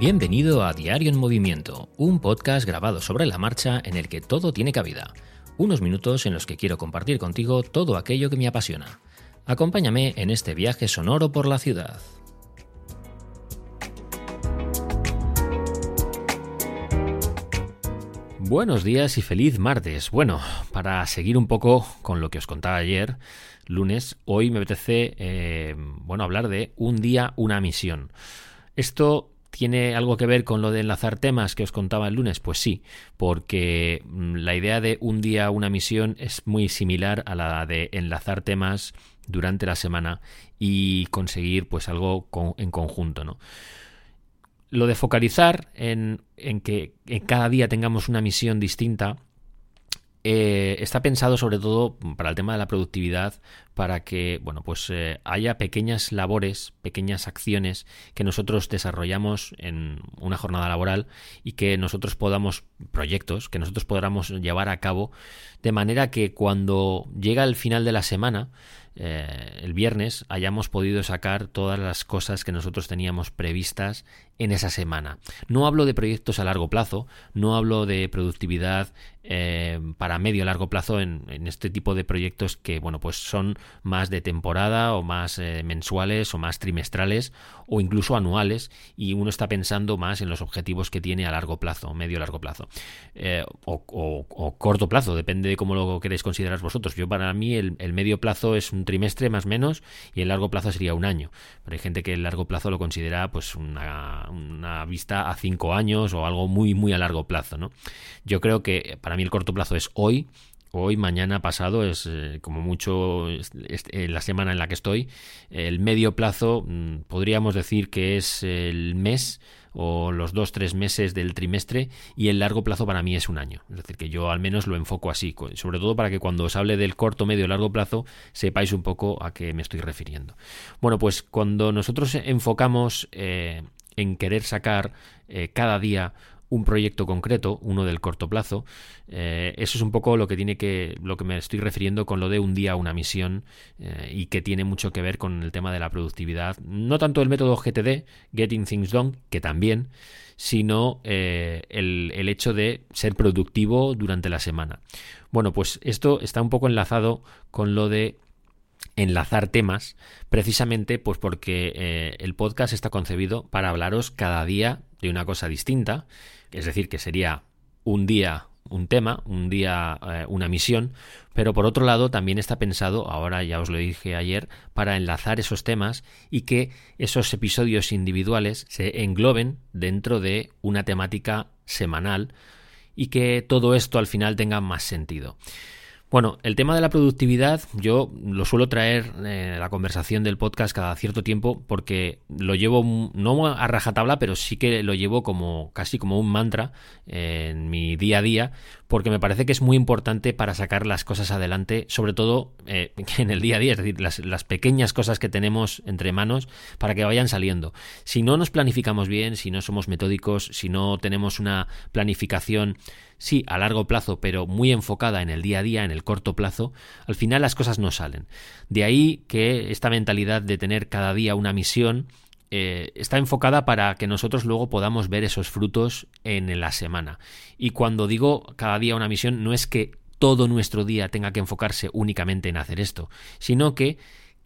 Bienvenido a Diario en Movimiento, un podcast grabado sobre la marcha en el que todo tiene cabida. Unos minutos en los que quiero compartir contigo todo aquello que me apasiona. Acompáñame en este viaje sonoro por la ciudad. Buenos días y feliz martes. Bueno, para seguir un poco con lo que os contaba ayer, lunes, hoy me apetece eh, bueno, hablar de un día, una misión. Esto ¿Tiene algo que ver con lo de enlazar temas que os contaba el lunes? Pues sí, porque mm, la idea de un día una misión es muy similar a la de enlazar temas durante la semana y conseguir pues algo en conjunto, ¿no? Lo de focalizar en, en que en cada día tengamos una misión distinta eh, está pensado sobre todo para el tema de la productividad, para que bueno, pues eh, haya pequeñas labores, pequeñas acciones que nosotros desarrollamos en una jornada laboral y que nosotros podamos, proyectos, que nosotros podamos llevar a cabo de manera que cuando llega el final de la semana, eh, el viernes hayamos podido sacar todas las cosas que nosotros teníamos previstas en esa semana. No hablo de proyectos a largo plazo, no hablo de productividad eh, para medio largo plazo en, este tipo de proyectos que bueno pues son más de temporada o más eh, mensuales o más trimestrales o incluso anuales y uno está pensando más en los objetivos que tiene a largo plazo, medio largo plazo o, corto plazo, depende de cómo lo queréis considerar vosotros. Yo para mí el, el medio plazo es un trimestre más o menos y el largo plazo sería un año. Pero hay gente que el largo plazo lo considera pues una, una vista a cinco años o algo muy muy a largo plazo. ¿no? Yo creo que para mí el corto plazo es hoy hoy, mañana, pasado, es eh, como mucho la semana en la que estoy. El medio plazo mm, podríamos decir que es el mes o los dos, tres meses del trimestre y el largo plazo para mí es un año. Es decir, que yo al menos lo enfoco así, sobre todo para que cuando os hable del corto, medio largo plazo sepáis un poco a qué me estoy refiriendo. Bueno, pues cuando nosotros enfocamos eh, en querer sacar eh, cada día un proyecto concreto, uno del corto plazo. Eh, eso es un poco lo que tiene que, lo que me estoy refiriendo con lo de un día una misión eh, y que tiene mucho que ver con el tema de la productividad. No tanto el método GTD, Getting Things Done, que también, sino eh, el, el hecho de ser productivo durante la semana. Bueno, pues esto está un poco enlazado con lo de enlazar temas, precisamente pues porque el podcast está concebido para hablaros cada día de una cosa distinta es decir, que sería un día un tema, un día eh, una misión, pero por otro lado también está pensado, ahora ya os lo dije ayer, para enlazar esos temas y que esos episodios individuales se engloben dentro de una temática semanal y que todo esto al final tenga más sentido. Bueno, el tema de la productividad yo lo suelo traer eh, la conversación del podcast cada cierto tiempo porque lo llevo no a rajatabla, pero sí que lo llevo como casi como un mantra en mi día a día porque me parece que es muy importante para sacar las cosas adelante, sobre todo eh, en el día a día, es decir, las, las, pequeñas cosas que tenemos entre manos para que vayan saliendo. Si no nos planificamos bien, si no somos metódicos, si no tenemos una planificación, sí, a largo plazo, pero muy enfocada en el día a día, en el corto plazo, al final las cosas no salen. De ahí que esta mentalidad de tener cada día una misión, eh, está enfocada para que nosotros luego podamos ver esos frutos en la semana. Y cuando digo cada día una misión, no es que todo nuestro día tenga que enfocarse únicamente en hacer esto, sino que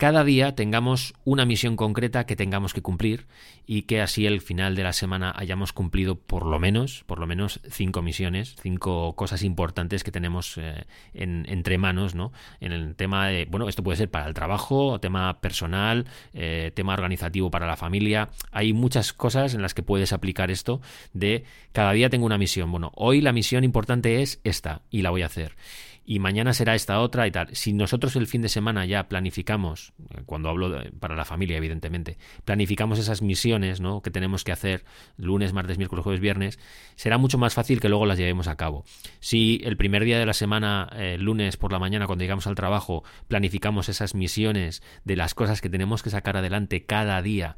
cada día tengamos una misión concreta que tengamos que cumplir y que así al final de la semana hayamos cumplido por lo menos, por lo menos cinco misiones, cinco cosas importantes que tenemos eh, en, entre manos, ¿no? En el tema de, bueno, esto puede ser para el trabajo, tema personal, eh, tema organizativo para la familia. Hay muchas cosas en las que puedes aplicar esto de cada día tengo una misión. Bueno, hoy la misión importante es esta y la voy a hacer y mañana será esta otra y tal. Si nosotros el fin de semana ya planificamos, cuando hablo para la familia, evidentemente, planificamos esas misiones ¿no? que tenemos que hacer lunes, martes, miércoles, jueves, viernes, será mucho más fácil que luego las llevemos a cabo. Si el primer día de la semana, eh, lunes por la mañana, cuando llegamos al trabajo, planificamos esas misiones de las cosas que tenemos que sacar adelante cada día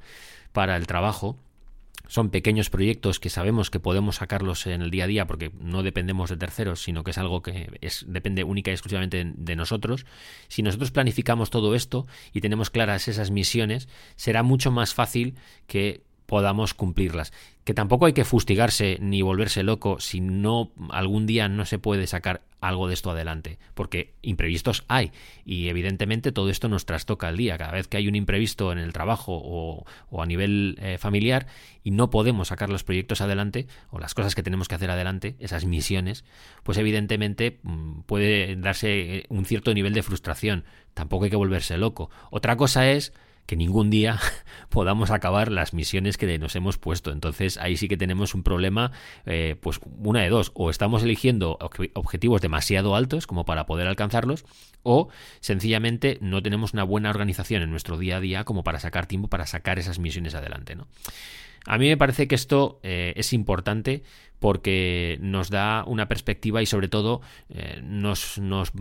para el trabajo, son pequeños proyectos que sabemos que podemos sacarlos en el día a día porque no dependemos de terceros, sino que es algo que es, depende única y exclusivamente de nosotros. Si nosotros planificamos todo esto y tenemos claras esas misiones, será mucho más fácil que podamos cumplirlas que tampoco hay que fustigarse ni volverse loco si no algún día no se puede sacar algo de esto adelante, porque imprevistos hay y evidentemente todo esto nos trastoca el día. Cada vez que hay un imprevisto en el trabajo o, a nivel eh, familiar y no podemos sacar los proyectos adelante o las cosas que tenemos que hacer adelante, esas misiones, pues evidentemente mm, puede darse eh, un cierto nivel de frustración. Tampoco hay que volverse loco. Otra cosa es que ningún día podamos acabar las misiones que nos hemos puesto. Entonces ahí sí que tenemos un problema, eh, pues una de dos, o estamos eligiendo objetivos demasiado altos como para poder alcanzarlos, o sencillamente no tenemos una buena organización en nuestro día a día como para sacar tiempo para sacar esas misiones adelante. ¿no? A mí me parece que esto eh, es importante porque nos da una perspectiva y sobre todo eh, nos, nos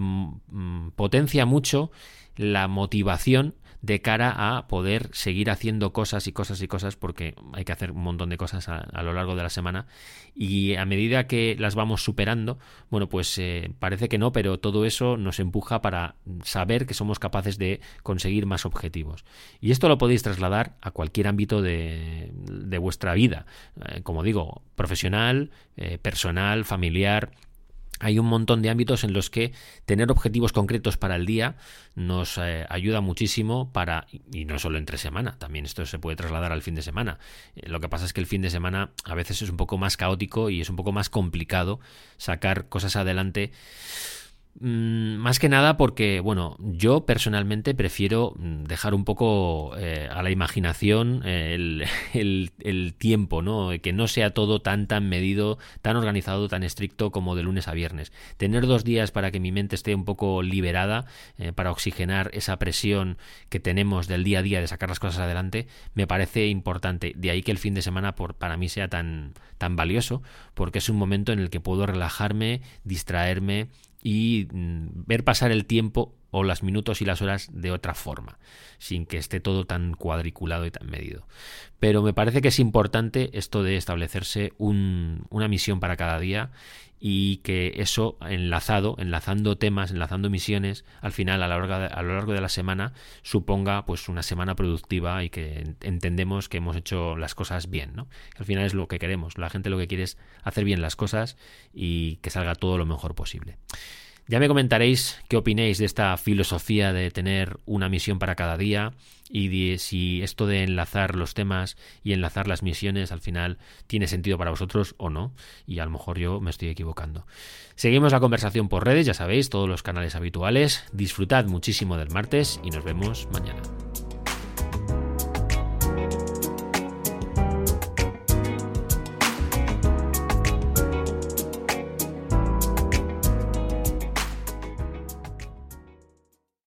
potencia mucho la motivación de cara a poder seguir haciendo cosas y cosas y cosas porque hay que hacer un montón de cosas a, lo largo de la semana y a medida que las vamos superando, bueno, pues eh, parece que no, pero todo eso nos empuja para saber que somos capaces de conseguir más objetivos. Y esto lo podéis trasladar a cualquier ámbito de, de vuestra vida, eh, como digo, profesional, eh, personal, familiar, hay un montón de ámbitos en los que tener objetivos concretos para el día nos eh, ayuda muchísimo para, y no solo entre semana, también esto se puede trasladar al fin de semana. Eh, lo que pasa es que el fin de semana a veces es un poco más caótico y es un poco más complicado sacar cosas adelante más que nada porque, bueno, yo personalmente prefiero mm, dejar un poco eh, a la imaginación el, el, tiempo, ¿no? Que no sea todo tan, tan medido, tan organizado, tan estricto como de lunes a viernes. Tener dos días para que mi mente esté un poco liberada, eh, para oxigenar esa presión que tenemos del día a día de sacar las cosas adelante, me parece importante. De ahí que el fin de semana por, para mí sea tan, tan valioso, porque es un momento en el que puedo relajarme, distraerme, y mm, ver pasar el tiempo o los minutos y las horas de otra forma, sin que esté todo tan cuadriculado y tan medido. Pero me parece que es importante esto de establecerse una misión para cada día y que eso enlazado, enlazando temas, enlazando misiones, al final a a lo largo de la semana suponga pues una semana productiva y que entendemos que hemos hecho las cosas bien, ¿no? Al final es lo que queremos, la gente lo que quiere es hacer bien las cosas y que salga todo lo mejor posible. Ya me comentaréis qué opinéis de esta filosofía de tener una misión para cada día y de si esto de enlazar los temas y enlazar las misiones al final tiene sentido para vosotros o no. Y a lo mejor yo me estoy equivocando. Seguimos la conversación por redes, ya sabéis, todos los canales habituales. Disfrutad muchísimo del martes y nos vemos mañana.